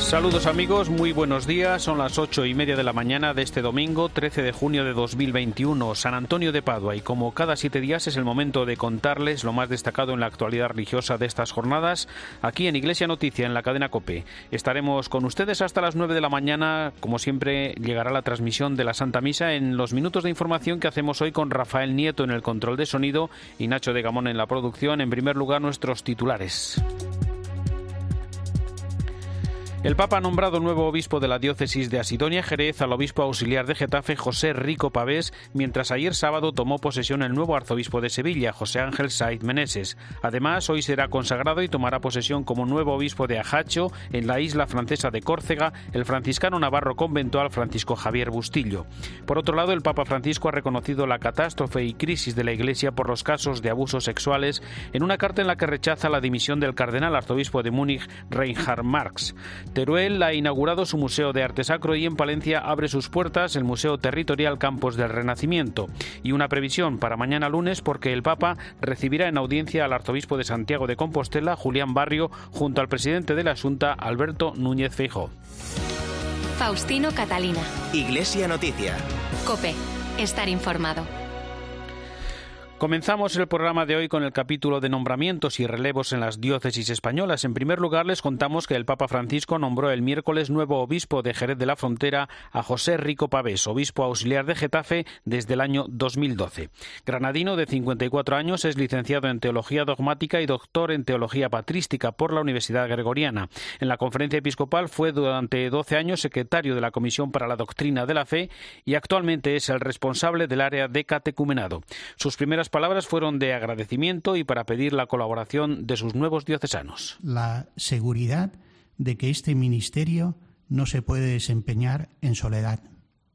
Saludos amigos, muy buenos días. Son las ocho y media de la mañana de este domingo, 13 de junio de 2021, San Antonio de Padua. Y como cada siete días es el momento de contarles lo más destacado en la actualidad religiosa de estas jornadas, aquí en Iglesia Noticia, en la cadena Cope. Estaremos con ustedes hasta las nueve de la mañana. Como siempre, llegará la transmisión de la Santa Misa en los minutos de información que hacemos hoy con Rafael Nieto en el control de sonido y Nacho de Gamón en la producción. En primer lugar, nuestros titulares. El Papa ha nombrado nuevo obispo de la diócesis de Asidonia Jerez al obispo auxiliar de Getafe José Rico Pavés, mientras ayer sábado tomó posesión el nuevo arzobispo de Sevilla José Ángel Saiz Meneses. Además, hoy será consagrado y tomará posesión como nuevo obispo de Ajacho en la isla francesa de Córcega el franciscano navarro conventual Francisco Javier Bustillo. Por otro lado, el Papa Francisco ha reconocido la catástrofe y crisis de la Iglesia por los casos de abusos sexuales en una carta en la que rechaza la dimisión del cardenal arzobispo de Múnich Reinhard Marx. Teruel ha inaugurado su Museo de Arte Sacro y en Palencia abre sus puertas el Museo Territorial Campos del Renacimiento. Y una previsión para mañana lunes porque el Papa recibirá en audiencia al arzobispo de Santiago de Compostela, Julián Barrio, junto al presidente de la Junta, Alberto Núñez Feijóo. Faustino Catalina. Iglesia Noticia. Cope. Estar informado. Comenzamos el programa de hoy con el capítulo de nombramientos y relevos en las diócesis españolas. En primer lugar, les contamos que el Papa Francisco nombró el miércoles nuevo obispo de Jerez de la Frontera a José Rico Pavés, obispo auxiliar de Getafe desde el año 2012. Granadino de 54 años, es licenciado en Teología Dogmática y doctor en Teología Patrística por la Universidad Gregoriana. En la conferencia episcopal fue durante 12 años secretario de la Comisión para la Doctrina de la Fe y actualmente es el responsable del área de catecumenado. Sus primeras palabras fueron de agradecimiento y para pedir la colaboración de sus nuevos diocesanos. La seguridad de que este ministerio no se puede desempeñar en soledad.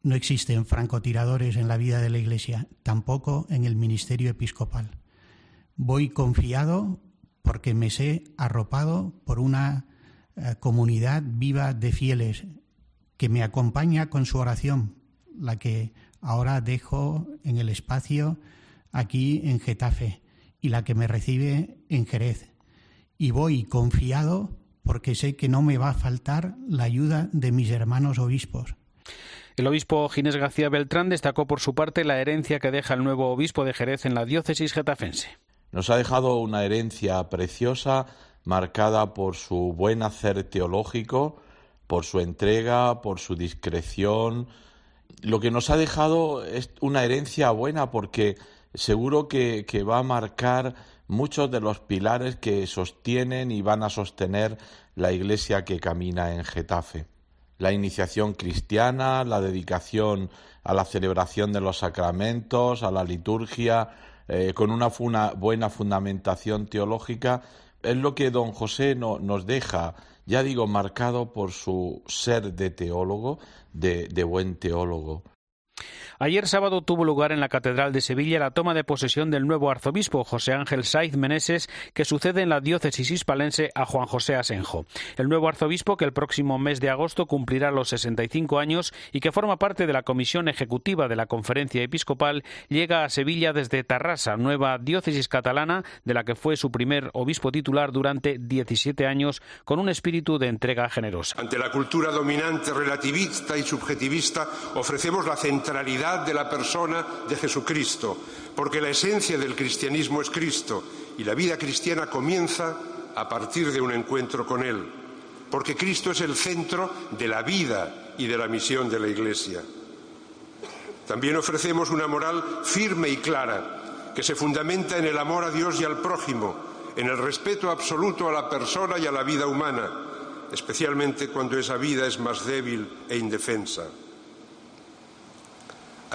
No existen francotiradores en la vida de la Iglesia, tampoco en el ministerio episcopal. Voy confiado porque me sé arropado por una eh, comunidad viva de fieles que me acompaña con su oración, la que ahora dejo en el espacio aquí en Getafe y la que me recibe en Jerez. Y voy confiado porque sé que no me va a faltar la ayuda de mis hermanos obispos. El obispo Ginés García Beltrán destacó por su parte la herencia que deja el nuevo obispo de Jerez en la diócesis getafense. Nos ha dejado una herencia preciosa marcada por su buen hacer teológico, por su entrega, por su discreción. Lo que nos ha dejado es una herencia buena porque seguro que, va a marcar muchos de los pilares que sostienen y van a sostener la iglesia que camina en Getafe. La iniciación cristiana, la dedicación a la celebración de los sacramentos, a la liturgia, eh, con una, buena fundamentación teológica, es lo que don José nos deja, ya digo, marcado por su ser de teólogo, de buen teólogo. Ayer sábado tuvo lugar en la Catedral de Sevilla la toma de posesión del nuevo arzobispo José Ángel Saiz Meneses, que sucede en la diócesis hispalense a Juan José Asenjo. El nuevo arzobispo, que el próximo mes de agosto cumplirá los 65 años y que forma parte de la comisión ejecutiva de la Conferencia Episcopal, llega a Sevilla desde Tarrasa, nueva diócesis catalana, de la que fue su primer obispo titular durante 17 años, con un espíritu de entrega generosa. Ante la cultura dominante relativista y subjetivista, ofrecemos la centralidad de la persona de Jesucristo, porque la esencia del cristianismo es Cristo y la vida cristiana comienza a partir de un encuentro con Él, porque Cristo es el centro de la vida y de la misión de la Iglesia. También ofrecemos una moral firme y clara, que se fundamenta en el amor a Dios y al prójimo, en el respeto absoluto a la persona y a la vida humana, especialmente cuando esa vida es más débil e indefensa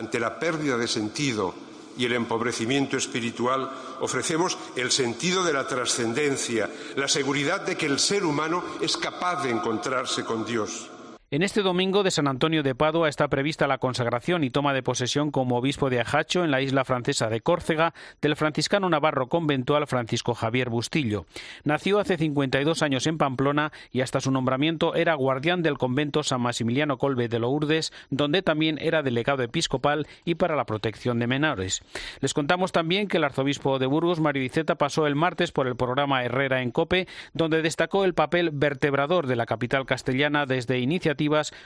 ante la pérdida de sentido y el empobrecimiento espiritual, ofrecemos el sentido de la trascendencia, la seguridad de que el ser humano es capaz de encontrarse con Dios. En este domingo de San Antonio de Padua está prevista la consagración y toma de posesión como obispo de Ajacho en la isla francesa de Córcega del franciscano navarro conventual Francisco Javier Bustillo. Nació hace 52 años en Pamplona y hasta su nombramiento era guardián del convento San Maximiliano Colbe de Lourdes, donde también era delegado episcopal y para la protección de menores. Les contamos también que el arzobispo de Burgos, Mario Diceta, pasó el martes por el programa Herrera en Cope, donde destacó el papel vertebrador de la capital castellana desde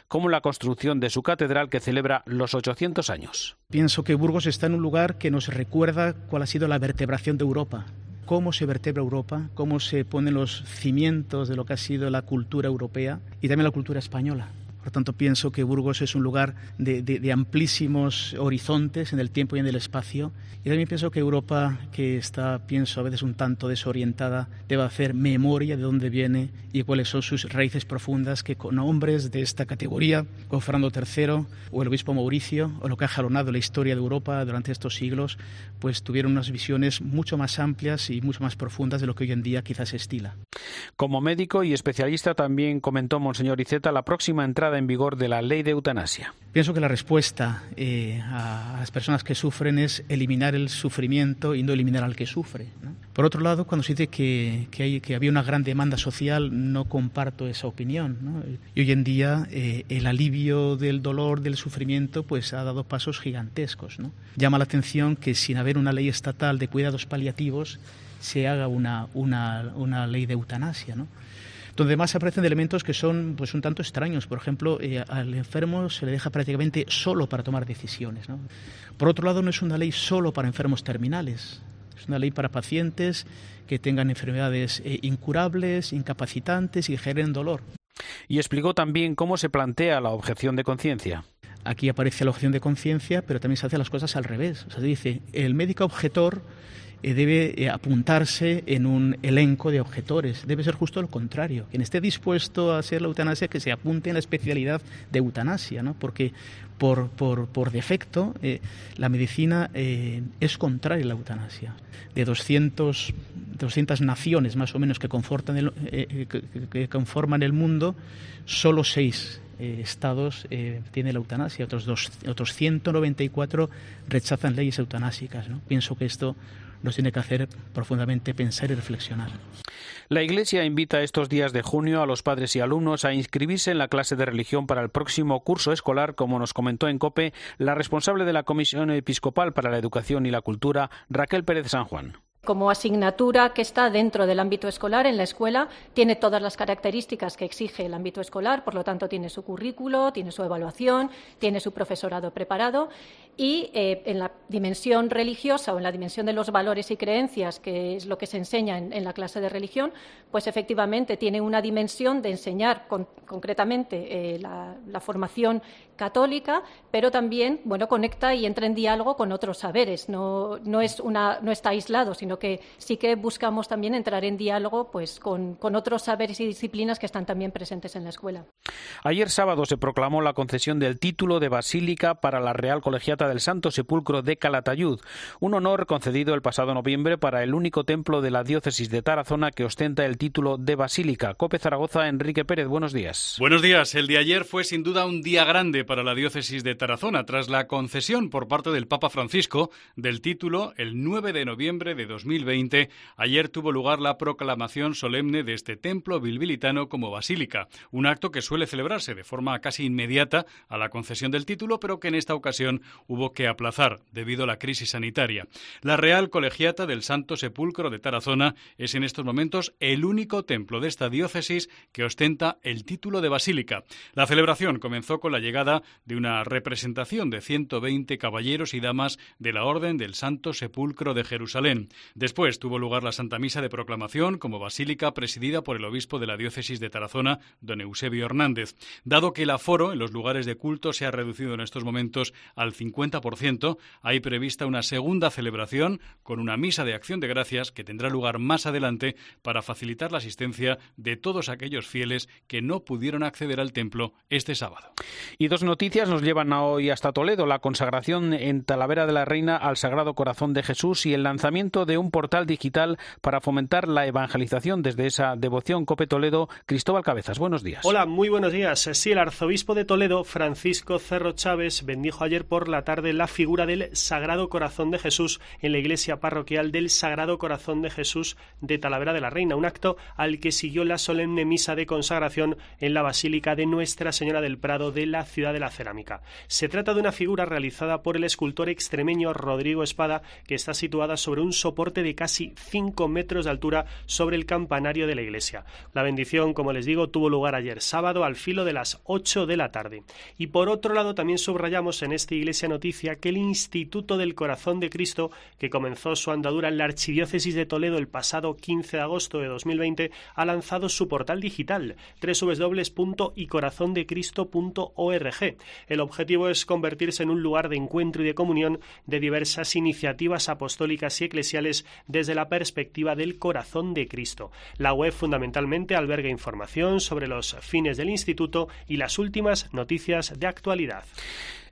como la construcción de su catedral que celebra los 800 años. Pienso que Burgos está en un lugar que nos recuerda cuál ha sido la vertebración de Europa cómo se vertebra Europa, cómo se ponen los cimientos de lo que ha sido la cultura europea y también la cultura española. Por tanto, pienso que Burgos es un lugar de, amplísimos horizontes en el tiempo y en el espacio. Y también pienso que Europa, que está, pienso, a veces un tanto desorientada, debe hacer memoria de dónde viene y cuáles son sus raíces profundas, que con hombres de esta categoría, como Fernando III o el obispo Mauricio, o lo que ha jalonado la historia de Europa durante estos siglos, pues tuvieron unas visiones mucho más amplias y mucho más profundas de lo que hoy en día quizás se estila. Como médico y especialista también comentó Monseñor Iceta la próxima entrada en vigor de la ley de eutanasia? Pienso que la respuesta eh, a las personas que sufren es eliminar el sufrimiento y no eliminar al que sufre. Por otro lado, cuando se dice que, hay, que había una gran demanda social, no comparto esa opinión. Y hoy en día eh, el alivio del dolor, del sufrimiento, pues ha dado pasos gigantescos. Llama la atención que sin haber una ley estatal de cuidados paliativos se haga una, una, una ley de eutanasia. ¿no? donde más aparecen elementos que son pues un tanto extraños. Por ejemplo, eh, al enfermo se le deja prácticamente solo para tomar decisiones. Por otro lado, no es una ley solo para enfermos terminales, es una ley para pacientes que tengan enfermedades eh, incurables, incapacitantes y generen dolor. Y explicó también cómo se plantea la objeción de conciencia. Aquí aparece la objeción de conciencia, pero también se hacen las cosas al revés. O sea, se dice, el médico objetor eh, debe eh, apuntarse en un elenco de objetores. Debe ser justo lo contrario. Quien esté dispuesto a hacer la eutanasia, que se apunte en la especialidad de eutanasia, ¿no? porque por, defecto eh, la medicina es contraria a la eutanasia. De 200, 200 naciones más o menos que, conforman el mundo, solo seis estados tienen la eutanasia, otros, dos, otros 194 rechazan leyes eutanásicas. Pienso que esto nos tiene que hacer profundamente pensar y reflexionar. La Iglesia invita estos días de junio a los padres y alumnos a inscribirse en la clase de religión para el próximo curso escolar, como nos comentó en COPE la responsable de la Comisión Episcopal para la Educación y la Cultura, Raquel Pérez San Juan como asignatura que está dentro del ámbito escolar en la escuela, tiene todas las características que exige el ámbito escolar, por lo tanto tiene su currículo, tiene su evaluación, tiene su profesorado preparado y eh, en la dimensión religiosa o en la dimensión de los valores y creencias, que es lo que se enseña en, la clase de religión, pues efectivamente tiene una dimensión de enseñar concretamente eh, la, formación católica, pero también bueno conecta y entra en diálogo con otros saberes. No, no, es una, no está aislado, sino que sí que buscamos también entrar en diálogo pues, con, con otros saberes y disciplinas que están también presentes en la escuela. Ayer sábado se proclamó la concesión del título de basílica para la Real Colegiata del Santo Sepulcro de Calatayud, un honor concedido el pasado noviembre para el único templo de la diócesis de Tarazona que ostenta el título de basílica. Cope Zaragoza, Enrique Pérez, buenos días. Buenos días. El de ayer fue sin duda un día grande para la diócesis de Tarazona tras la concesión por parte del Papa Francisco del título el 9 de noviembre de 2020. Ayer tuvo lugar la proclamación solemne de este templo bilbilitano como basílica, un acto que suele celebrarse de forma casi inmediata a la concesión del título, pero que en esta ocasión hubo que aplazar debido a la crisis sanitaria. La Real Colegiata del Santo Sepulcro de Tarazona es en estos momentos el único templo de esta diócesis que ostenta el título de basílica. La celebración comenzó con la llegada de una representación de 120 caballeros y damas de la Orden del Santo Sepulcro de Jerusalén. Después tuvo lugar la Santa Misa de Proclamación como basílica presidida por el obispo de la diócesis de Tarazona, don Eusebio Hernández. Dado que el aforo en los lugares de culto se ha reducido en estos momentos al 50 50%, hay prevista una segunda celebración con una misa de acción de gracias que tendrá lugar más adelante para facilitar la asistencia de todos aquellos fieles que no pudieron acceder al templo este sábado. Y dos noticias nos llevan hoy hasta Toledo, la consagración en Talavera de la Reina al Sagrado Corazón de Jesús y el lanzamiento de un portal digital para fomentar la evangelización desde esa devoción Cope Toledo. Cristóbal Cabezas, buenos días. Hola, muy buenos días. Sí, el arzobispo de Toledo, Francisco Cerro Chávez, bendijo ayer por la tarde la figura del Sagrado Corazón de Jesús en la iglesia parroquial del Sagrado Corazón de Jesús de Talavera de la Reina, un acto al que siguió la solemne misa de consagración en la Basílica de Nuestra Señora del Prado de la ciudad de la Cerámica. Se trata de una figura realizada por el escultor extremeño Rodrigo Espada, que está situada sobre un soporte de casi 5 metros de altura sobre el campanario de la iglesia. La bendición, como les digo, tuvo lugar ayer sábado al filo de las 8 de la tarde. Y por otro lado, también subrayamos en esta iglesia que el Instituto del Corazón de Cristo, que comenzó su andadura en la Archidiócesis de Toledo el pasado 15 de agosto de 2020, ha lanzado su portal digital www.icorazondecristo.org. El objetivo es convertirse en un lugar de encuentro y de comunión de diversas iniciativas apostólicas y eclesiales desde la perspectiva del corazón de Cristo. La web fundamentalmente alberga información sobre los fines del instituto y las últimas noticias de actualidad.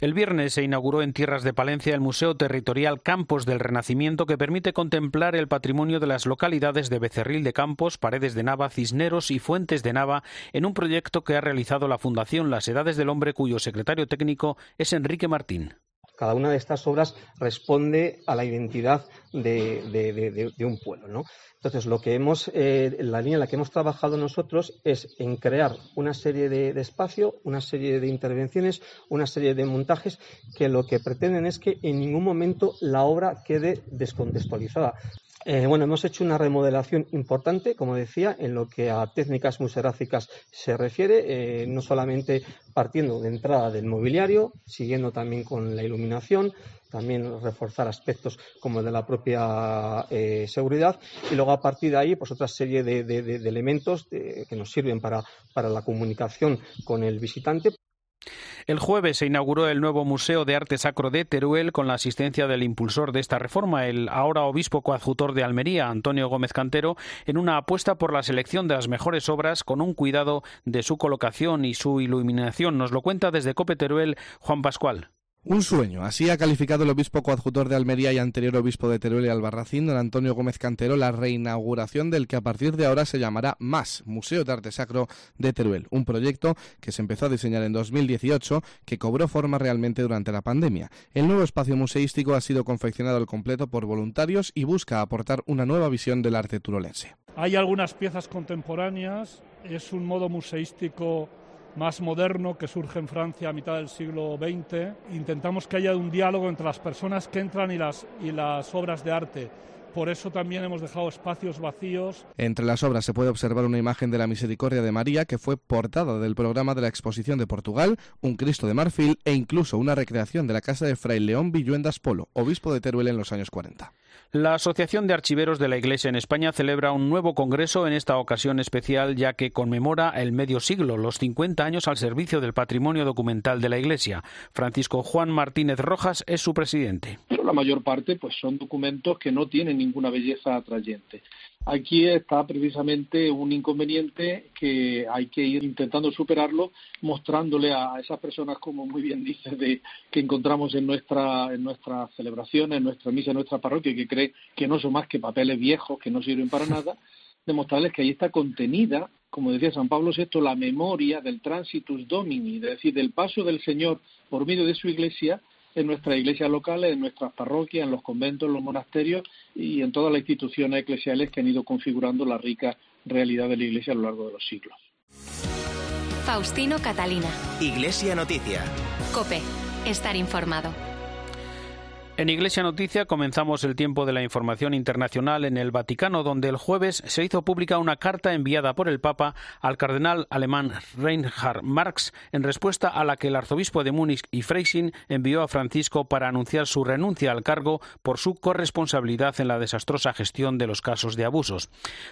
El viernes se inauguró en tierras de Palencia el Museo Territorial Campos del Renacimiento que permite contemplar el patrimonio de las localidades de Becerril de Campos, Paredes de Nava, Cisneros y Fuentes de Nava en un proyecto que ha realizado la Fundación Las Edades del Hombre cuyo secretario técnico es Enrique Martín. Cada una de estas obras responde a la identidad de, un pueblo. ¿no? Entonces, lo que hemos, eh, la línea en la que hemos trabajado nosotros es en crear una serie de, espacio, una serie de intervenciones, una serie de montajes que lo que pretenden es que en ningún momento la obra quede descontextualizada. Eh, bueno, hemos hecho una remodelación importante, como decía, en lo que a técnicas museográficas se refiere, eh, no solamente partiendo de entrada del mobiliario, siguiendo también con la iluminación, también reforzar aspectos como el de la propia eh, seguridad y luego a partir de ahí pues otra serie de, elementos que nos sirven para la comunicación con el visitante. El jueves se inauguró el nuevo Museo de Arte Sacro de Teruel con la asistencia del impulsor de esta reforma, el ahora obispo coadjutor de Almería, Antonio Gómez Cantero, en una apuesta por la selección de las mejores obras con un cuidado de su colocación y su iluminación. Nos lo cuenta desde Cope Teruel Juan Pascual. Un sueño, así ha calificado el obispo coadjutor de Almería y anterior obispo de Teruel y Albarracín, don Antonio Gómez Cantero, la reinauguración del que a partir de ahora se llamará MAS, Museo de Arte Sacro de Teruel, un proyecto que se empezó a diseñar en 2018, que cobró forma realmente durante la pandemia. El nuevo espacio museístico ha sido confeccionado al completo por voluntarios y busca aportar una nueva visión del arte turolense. Hay algunas piezas contemporáneas, es un modo museístico más moderno que surge en Francia a mitad del siglo XX. Intentamos que haya un diálogo entre las personas que entran y las, y las obras de arte. Por eso también hemos dejado espacios vacíos. Entre las obras se puede observar una imagen de la Misericordia de María que fue portada del programa de la Exposición de Portugal, un Cristo de marfil e incluso una recreación de la casa de Fray León Villuendas Polo, obispo de Teruel en los años 40. La Asociación de Archiveros de la Iglesia en España celebra un nuevo congreso en esta ocasión especial ya que conmemora el medio siglo, los 50 años al servicio del patrimonio documental de la Iglesia. Francisco Juan Martínez Rojas es su presidente. la mayor parte pues son documentos que no tienen ninguna belleza atrayente. Aquí está precisamente un inconveniente que hay que ir intentando superarlo, mostrándole a esas personas, como muy bien dices, de, que encontramos en nuestra, en nuestras celebraciones, en nuestra misa, en nuestra parroquia, cree que no son más que papeles viejos que no sirven para nada, demostrarles que ahí está contenida, como decía San Pablo VI, la memoria del transitus domini, es decir, del paso del Señor por medio de su iglesia en nuestras iglesias locales, en nuestras parroquias, en los conventos, en los monasterios y en todas las instituciones eclesiales que han ido configurando la rica realidad de la iglesia a lo largo de los siglos. Faustino Catalina. Iglesia Noticia. Cope. Estar informado. En Iglesia Noticia comenzamos el tiempo de la información internacional en el Vaticano, donde el jueves se hizo pública una carta enviada por el Papa al cardenal alemán Reinhard Marx en respuesta a la que el arzobispo de Múnich y Freising envió a Francisco para anunciar su renuncia al cargo por su corresponsabilidad en la desastrosa gestión de los casos de abusos.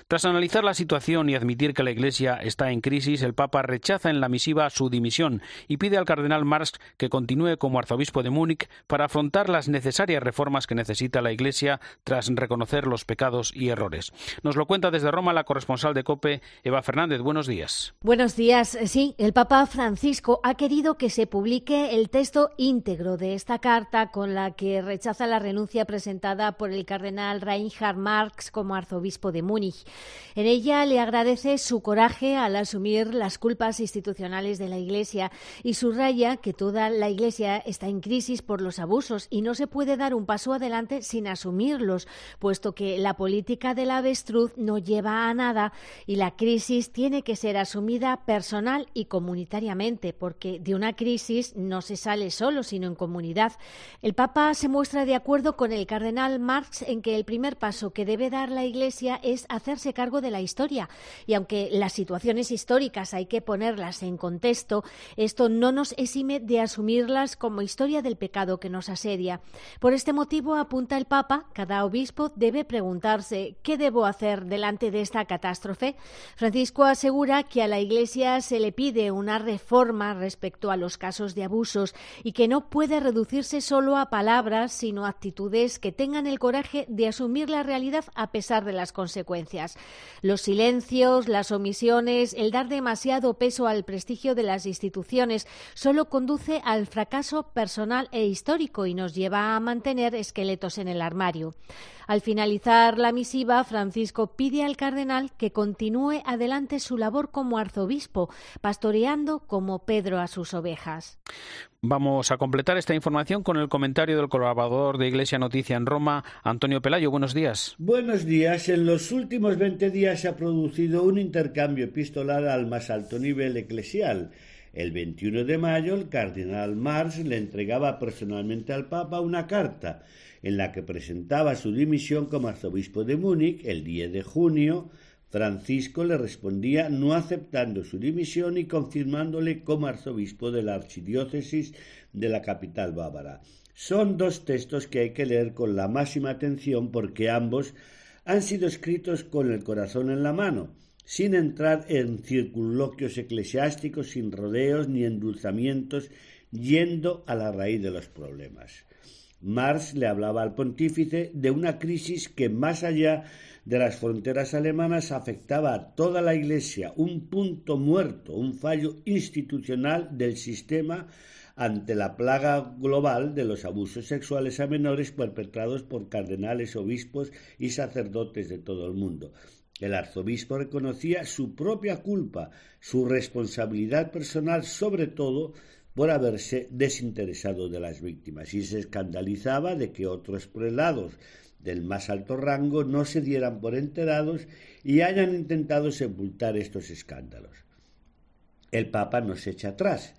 Tras analizar la situación y admitir que la Iglesia está en crisis, el Papa rechaza en la misiva su dimisión y pide al cardenal Marx que continúe como arzobispo de Múnich para afrontar las necesidades necesarias reformas que necesita la Iglesia tras reconocer los pecados y errores. Nos lo cuenta desde Roma la corresponsal de COPE, Eva Fernández. Buenos días. Buenos días. Sí, el Papa Francisco ha querido que se publique el texto íntegro de esta carta con la que rechaza la renuncia presentada por el cardenal Reinhard Marx como arzobispo de Múnich. En ella le agradece su coraje al asumir las culpas institucionales de la Iglesia y subraya que toda la Iglesia está en crisis por los abusos y no se puede puede dar un paso adelante sin asumirlos, puesto que la política del avestruz no lleva a nada y la crisis tiene que ser asumida personal y comunitariamente, porque de una crisis no se sale solo, sino en comunidad. El Papa se muestra de acuerdo con el cardenal Marx en que el primer paso que debe dar la Iglesia es hacerse cargo de la historia. Y aunque las situaciones históricas hay que ponerlas en contexto, esto no nos exime de asumirlas como historia del pecado que nos asedia. Por este motivo, apunta el Papa, cada obispo debe preguntarse ¿qué debo hacer delante de esta catástrofe? Francisco asegura que a la Iglesia se le pide una reforma respecto a los casos de abusos y que no puede reducirse solo a palabras, sino actitudes que tengan el coraje de asumir la realidad a pesar de las consecuencias. Los silencios, las omisiones, el dar demasiado peso al prestigio de las instituciones solo conduce al fracaso personal e histórico y nos lleva a mantener esqueletos en el armario. Al finalizar la misiva, Francisco pide al cardenal que continúe adelante su labor como arzobispo, pastoreando como Pedro a sus ovejas. Vamos a completar esta información con el comentario del colaborador de Iglesia Noticia en Roma, Antonio Pelayo. Buenos días. Buenos días. En los últimos 20 días se ha producido un intercambio epistolar al más alto nivel eclesial el 21 de mayo, el cardenal Marx le entregaba personalmente al Papa una carta en la que presentaba su dimisión como arzobispo de Múnich. El 10 de junio, Francisco le respondía no aceptando su dimisión y confirmándole como arzobispo de la archidiócesis de la capital bávara. Son dos textos que hay que leer con la máxima atención porque ambos han sido escritos con el corazón en la mano sin entrar en circunloquios eclesiásticos, sin rodeos ni endulzamientos, yendo a la raíz de los problemas. Marx le hablaba al pontífice de una crisis que más allá de las fronteras alemanas afectaba a toda la Iglesia, un punto muerto, un fallo institucional del sistema ante la plaga global de los abusos sexuales a menores perpetrados por cardenales, obispos y sacerdotes de todo el mundo. El arzobispo reconocía su propia culpa, su responsabilidad personal, sobre todo por haberse desinteresado de las víctimas, y se escandalizaba de que otros prelados del más alto rango no se dieran por enterados y hayan intentado sepultar estos escándalos. El Papa no se echa atrás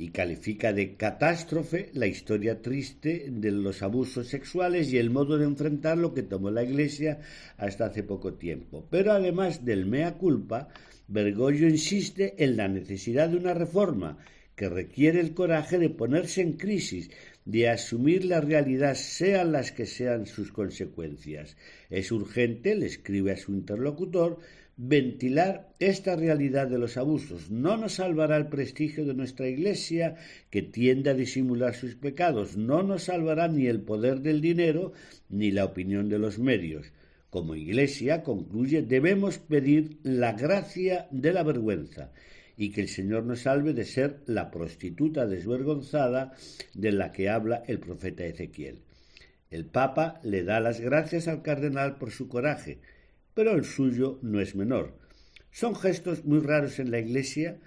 y califica de catástrofe la historia triste de los abusos sexuales y el modo de enfrentar lo que tomó la Iglesia hasta hace poco tiempo. Pero además del mea culpa, Bergoglio insiste en la necesidad de una reforma que requiere el coraje de ponerse en crisis, de asumir la realidad, sean las que sean sus consecuencias. Es urgente, le escribe a su interlocutor, ventilar esta realidad de los abusos. No nos salvará el prestigio de nuestra Iglesia, que tiende a disimular sus pecados. No nos salvará ni el poder del dinero, ni la opinión de los medios. Como Iglesia, concluye, debemos pedir la gracia de la vergüenza y que el Señor nos salve de ser la prostituta desvergonzada de la que habla el profeta Ezequiel. El Papa le da las gracias al cardenal por su coraje, pero el suyo no es menor. Son gestos muy raros en la Iglesia,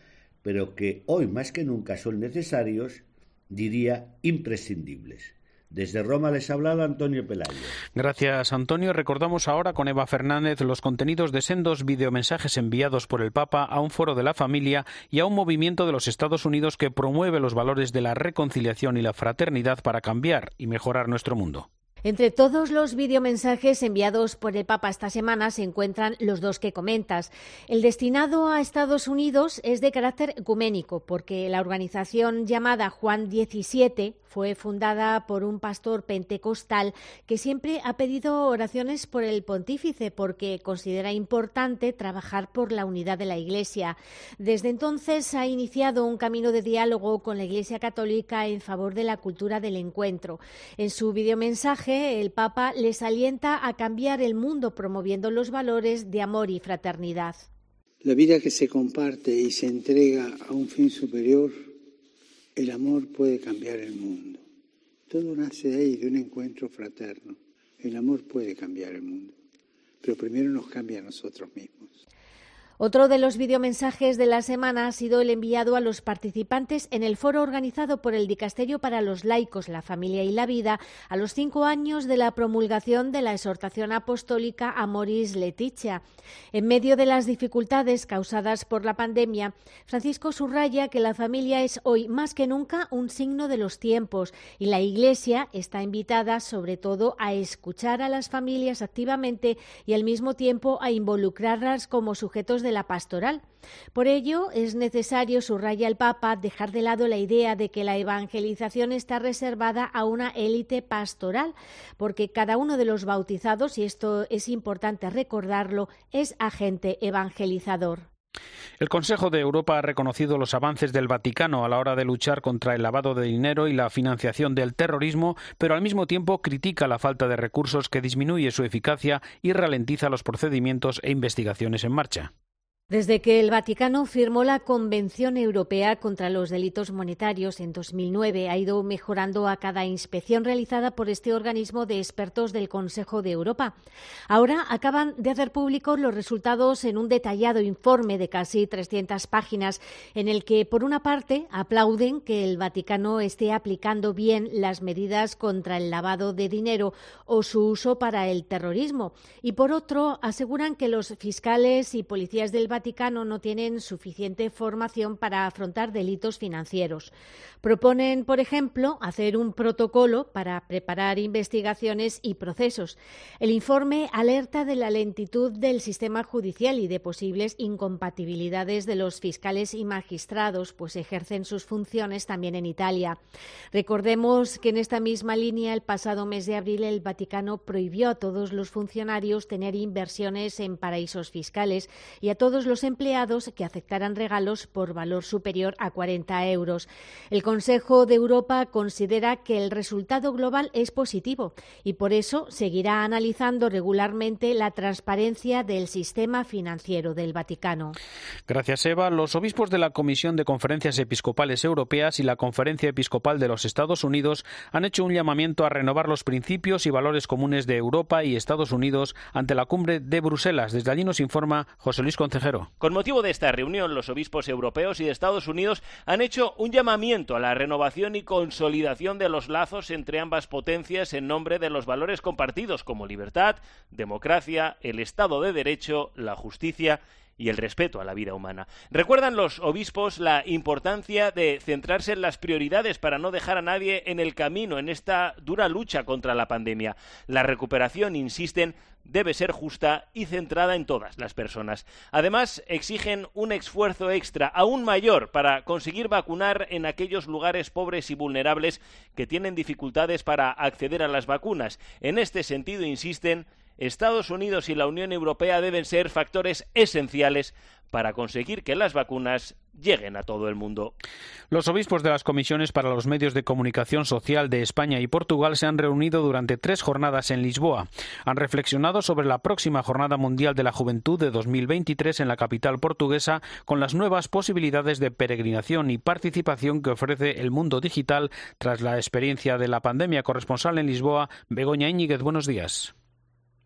pero que hoy más que nunca son necesarios, diría imprescindibles. Desde Roma les ha hablado Antonio Pelayo. Gracias, Antonio. Recordamos ahora con Eva Fernández los contenidos de sendos videomensajes enviados por el Papa a un foro de la familia y a un movimiento de los Estados Unidos que promueve los valores de la reconciliación y la fraternidad para cambiar y mejorar nuestro mundo. Entre todos los videomensajes enviados por el Papa esta semana se encuentran los dos que comentas. El destinado a Estados Unidos es de carácter ecuménico, porque la organización llamada Juan XVII fue fundada por un pastor pentecostal que siempre ha pedido oraciones por el pontífice, porque considera importante trabajar por la unidad de la Iglesia. Desde entonces ha iniciado un camino de diálogo con la Iglesia Católica en favor de la cultura del encuentro. En su videomensaje, el Papa les alienta a cambiar el mundo promoviendo los valores de amor y fraternidad. La vida que se comparte y se entrega a un fin superior, el amor puede cambiar el mundo. Todo nace de ahí, de un encuentro fraterno. El amor puede cambiar el mundo, pero primero nos cambia a nosotros mismos. Otro de los videomensajes de la semana ha sido el enviado a los participantes en el foro organizado por el Dicasterio para los Laicos, la Familia y la Vida a los cinco años de la promulgación de la exhortación apostólica Amoris Leticia. En medio de las dificultades causadas por la pandemia, Francisco subraya que la familia es hoy más que nunca un signo de los tiempos y la Iglesia está invitada sobre todo a escuchar a las familias activamente y al mismo tiempo a involucrarlas como sujetos de la pastoral. Por ello, es necesario, subraya el Papa, dejar de lado la idea de que la evangelización está reservada a una élite pastoral, porque cada uno de los bautizados, y esto es importante recordarlo, es agente evangelizador. El Consejo de Europa ha reconocido los avances del Vaticano a la hora de luchar contra el lavado de dinero y la financiación del terrorismo, pero al mismo tiempo critica la falta de recursos que disminuye su eficacia y ralentiza los procedimientos e investigaciones en marcha. Desde que el Vaticano firmó la Convención Europea contra los Delitos Monetarios en 2009, ha ido mejorando a cada inspección realizada por este organismo de expertos del Consejo de Europa. Ahora acaban de hacer públicos los resultados en un detallado informe de casi 300 páginas, en el que, por una parte, aplauden que el Vaticano esté aplicando bien las medidas contra el lavado de dinero o su uso para el terrorismo, y por otro, aseguran que los fiscales y policías del Vaticano no tienen suficiente formación para afrontar delitos financieros. Proponen, por ejemplo, hacer un protocolo para preparar investigaciones y procesos. El informe alerta de la lentitud del sistema judicial y de posibles incompatibilidades de los fiscales y magistrados, pues ejercen sus funciones también en Italia. Recordemos que en esta misma línea, el pasado mes de abril, el Vaticano prohibió a todos los funcionarios tener inversiones en paraísos fiscales y a todos los empleados que aceptaran regalos por valor superior a 40 euros. El Consejo de Europa considera que el resultado global es positivo y por eso seguirá analizando regularmente la transparencia del sistema financiero del Vaticano. Gracias, Eva. Los obispos de la Comisión de Conferencias Episcopales Europeas y la Conferencia Episcopal de los Estados Unidos han hecho un llamamiento a renovar los principios y valores comunes de Europa y Estados Unidos ante la cumbre de Bruselas. Desde allí nos informa José Luis Concejero. Con motivo de esta reunión, los obispos europeos y de Estados Unidos han hecho un llamamiento a la renovación y consolidación de los lazos entre ambas potencias en nombre de los valores compartidos como libertad, democracia, el Estado de Derecho, la justicia y el respeto a la vida humana. Recuerdan los obispos la importancia de centrarse en las prioridades para no dejar a nadie en el camino en esta dura lucha contra la pandemia. La recuperación, insisten, debe ser justa y centrada en todas las personas. Además, exigen un esfuerzo extra aún mayor para conseguir vacunar en aquellos lugares pobres y vulnerables que tienen dificultades para acceder a las vacunas. En este sentido, insisten, Estados Unidos y la Unión Europea deben ser factores esenciales para conseguir que las vacunas lleguen a todo el mundo. Los obispos de las comisiones para los medios de comunicación social de España y Portugal se han reunido durante tres jornadas en Lisboa. Han reflexionado sobre la próxima Jornada Mundial de la Juventud de 2023 en la capital portuguesa con las nuevas posibilidades de peregrinación y participación que ofrece el mundo digital tras la experiencia de la pandemia. Corresponsal en Lisboa, Begoña Íñiguez, buenos días.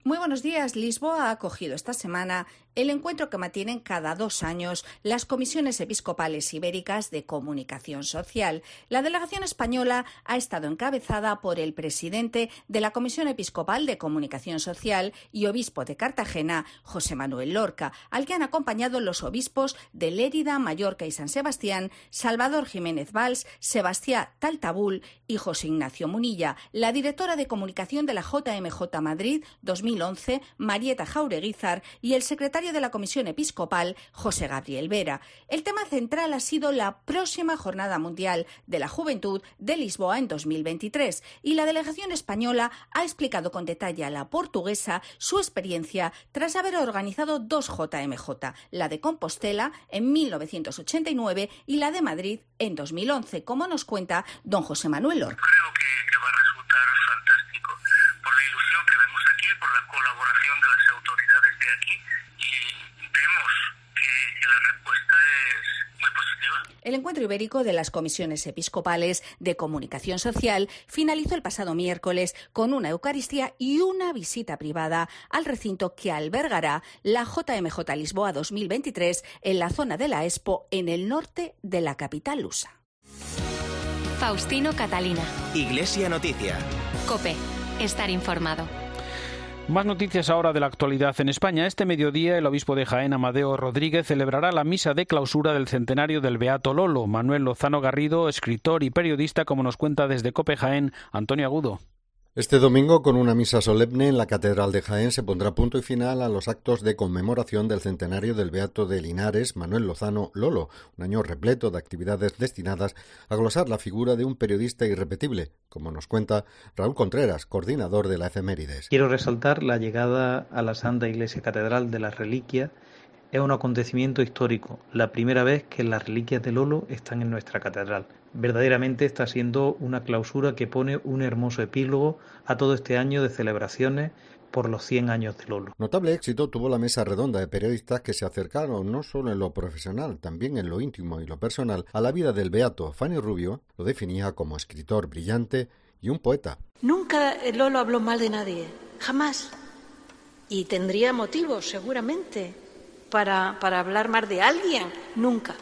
Muy buenos días. Lisboa ha acogido esta semana el encuentro que mantienen cada dos años las comisiones episcopales ibéricas de comunicación social. La delegación española ha estado encabezada por el presidente de la Comisión Episcopal de Comunicación Social y obispo de Cartagena, José Manuel Lorca, al que han acompañado los obispos de Lérida, Mallorca y San Sebastián, Salvador Jiménez Valls, Sebastián Taltabul y José Ignacio Munilla. La directora de comunicación de la JMJ Madrid 2000 2011, Marieta Jaureguizar, y el secretario de la Comisión Episcopal, José Gabriel Vera. El tema central ha sido la próxima Jornada Mundial de la Juventud de Lisboa en 2023 y la delegación española ha explicado con detalle a la portuguesa su experiencia tras haber organizado dos JMJ, la de Compostela en 1989 y la de Madrid en 2011, como nos cuenta don José Manuel Or. Creo que va a resultar fantástico por la ilusión que vemos aquí, por la colaboración de las autoridades de aquí que, la respuesta es muy positiva. El encuentro ibérico de las comisiones episcopales de comunicación social finalizó el pasado miércoles con una Eucaristía y una visita privada al recinto que albergará la JMJ Lisboa 2023 en la zona de la Expo en el norte de la capital lusa. Faustino Catalina. Iglesia Noticia. Cope estar informado. Más noticias ahora de la actualidad en España. Este mediodía el obispo de Jaén, Amadeo Rodríguez, celebrará la misa de clausura del centenario del Beato Lolo. Manuel Lozano Garrido, escritor y periodista, como nos cuenta desde Cope Jaén, Antonio Agudo. Este domingo, con una misa solemne en la Catedral de Jaén, se pondrá punto y final a los actos de conmemoración del centenario del Beato de Linares, Manuel Lozano Lolo, un año repleto de actividades destinadas a glosar la figura de un periodista irrepetible, como nos cuenta Raúl Contreras, coordinador de la efemérides. Quiero resaltar la llegada a la Santa Iglesia Catedral de la Reliquia. Es un acontecimiento histórico, la primera vez que las reliquias de Lolo están en nuestra catedral verdaderamente está siendo una clausura que pone un hermoso epílogo a todo este año de celebraciones por los 100 años de Lolo. Notable éxito tuvo la mesa redonda de periodistas que se acercaron no solo en lo profesional, también en lo íntimo y lo personal a la vida del beato. Fanny Rubio lo definía como escritor brillante y un poeta. Nunca Lolo habló mal de nadie, jamás. Y tendría motivos, seguramente, para, para hablar mal de alguien, nunca.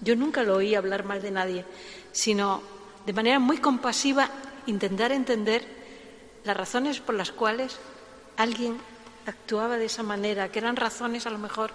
Yo nunca lo oí hablar mal de nadie sino de manera muy compasiva intentar entender las razones por las cuales alguien actuaba de esa manera, que eran razones a lo mejor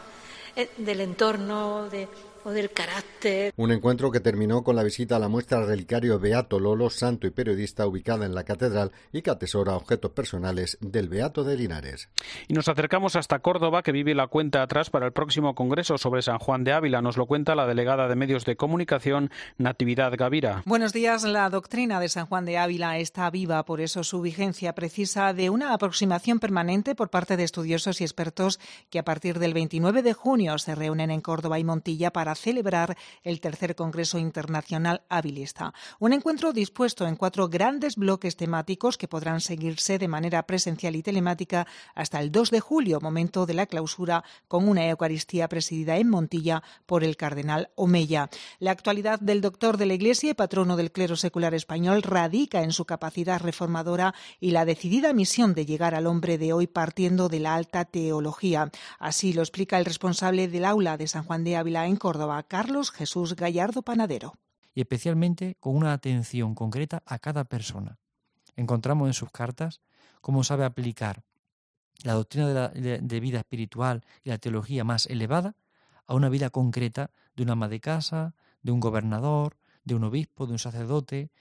eh, del entorno, de, o del carácter. Un encuentro que terminó con la visita a la muestra relicario Beato Lolo, santo y periodista ubicada en la catedral y que atesora objetos personales del Beato de Linares. Y nos acercamos hasta Córdoba, que vive la cuenta atrás para el próximo Congreso sobre San Juan de Ávila. Nos lo cuenta la delegada de Medios de Comunicación, Natividad Gavira. Buenos días. La doctrina de San Juan de Ávila está viva, por eso su vigencia precisa de una aproximación permanente por parte de estudiosos y expertos que a partir del 29 de junio se reúnen en Córdoba y Montilla para celebrar el tercer Congreso Internacional Habilista. Un encuentro dispuesto en cuatro grandes bloques temáticos que podrán seguirse de manera presencial y telemática hasta el 2 de julio, momento de la clausura, con una Eucaristía presidida en Montilla por el cardenal Omeya. La actualidad del doctor de la Iglesia y patrono del clero secular español radica en su capacidad reformadora y la decidida misión de llegar al hombre de hoy partiendo de la alta teología. Así lo explica el responsable del aula de San Juan de Ávila en Córdoba, Carlos Jesús Gallardo Panadero. Y especialmente con una atención concreta a cada persona. Encontramos en sus cartas cómo sabe aplicar la doctrina de, de vida espiritual y la teología más elevada a una vida concreta de una ama de casa, de un gobernador, de un obispo, de un sacerdote,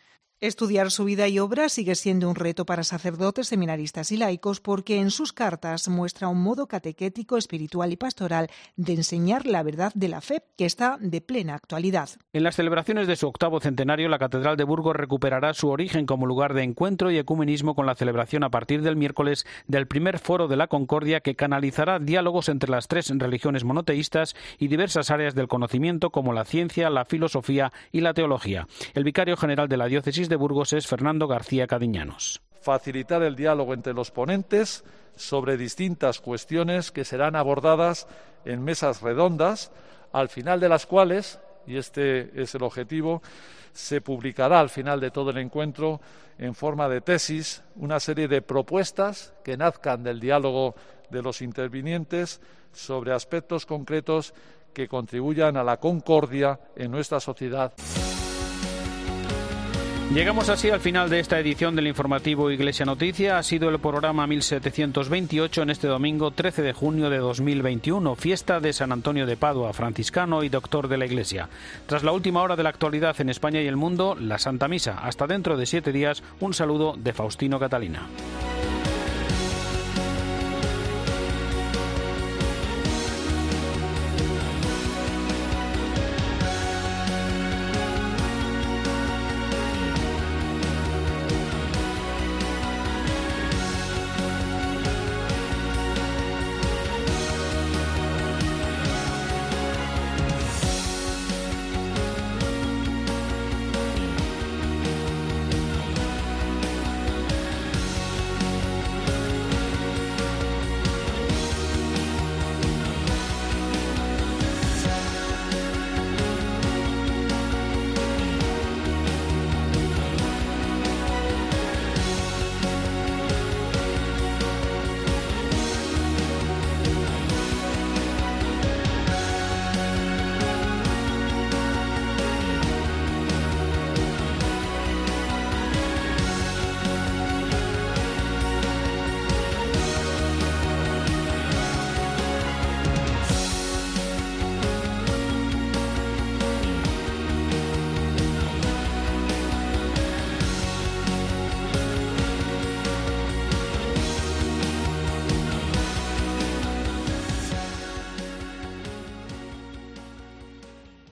Estudiar su vida y obra sigue siendo un reto para sacerdotes, seminaristas y laicos porque en sus cartas muestra un modo catequético, espiritual y pastoral de enseñar la verdad de la fe que está de plena actualidad. En las celebraciones de su octavo centenario, la Catedral de Burgos recuperará su origen como lugar de encuentro y ecumenismo con la celebración a partir del miércoles del primer foro de la Concordia que canalizará diálogos entre las tres religiones monoteístas y diversas áreas del conocimiento como la ciencia, la filosofía y la teología. El vicario general de la diócesis de Burgos es Fernando García Cadiñanos. Facilitar el diálogo entre los ponentes sobre distintas cuestiones que serán abordadas en mesas redondas, al final de las cuales y este es el objetivo, se publicará al final de todo el encuentro en forma de tesis una serie de propuestas que nazcan del diálogo de los intervinientes sobre aspectos concretos que contribuyan a la concordia en nuestra sociedad. Llegamos así al final de esta edición del informativo Iglesia Noticia. Ha sido el programa 1728 en este domingo 13 de junio de 2021, fiesta de San Antonio de Padua, franciscano y doctor de la Iglesia. Tras la última hora de la actualidad en España y el mundo, la Santa Misa. Hasta dentro de siete días, un saludo de Faustino Catalina.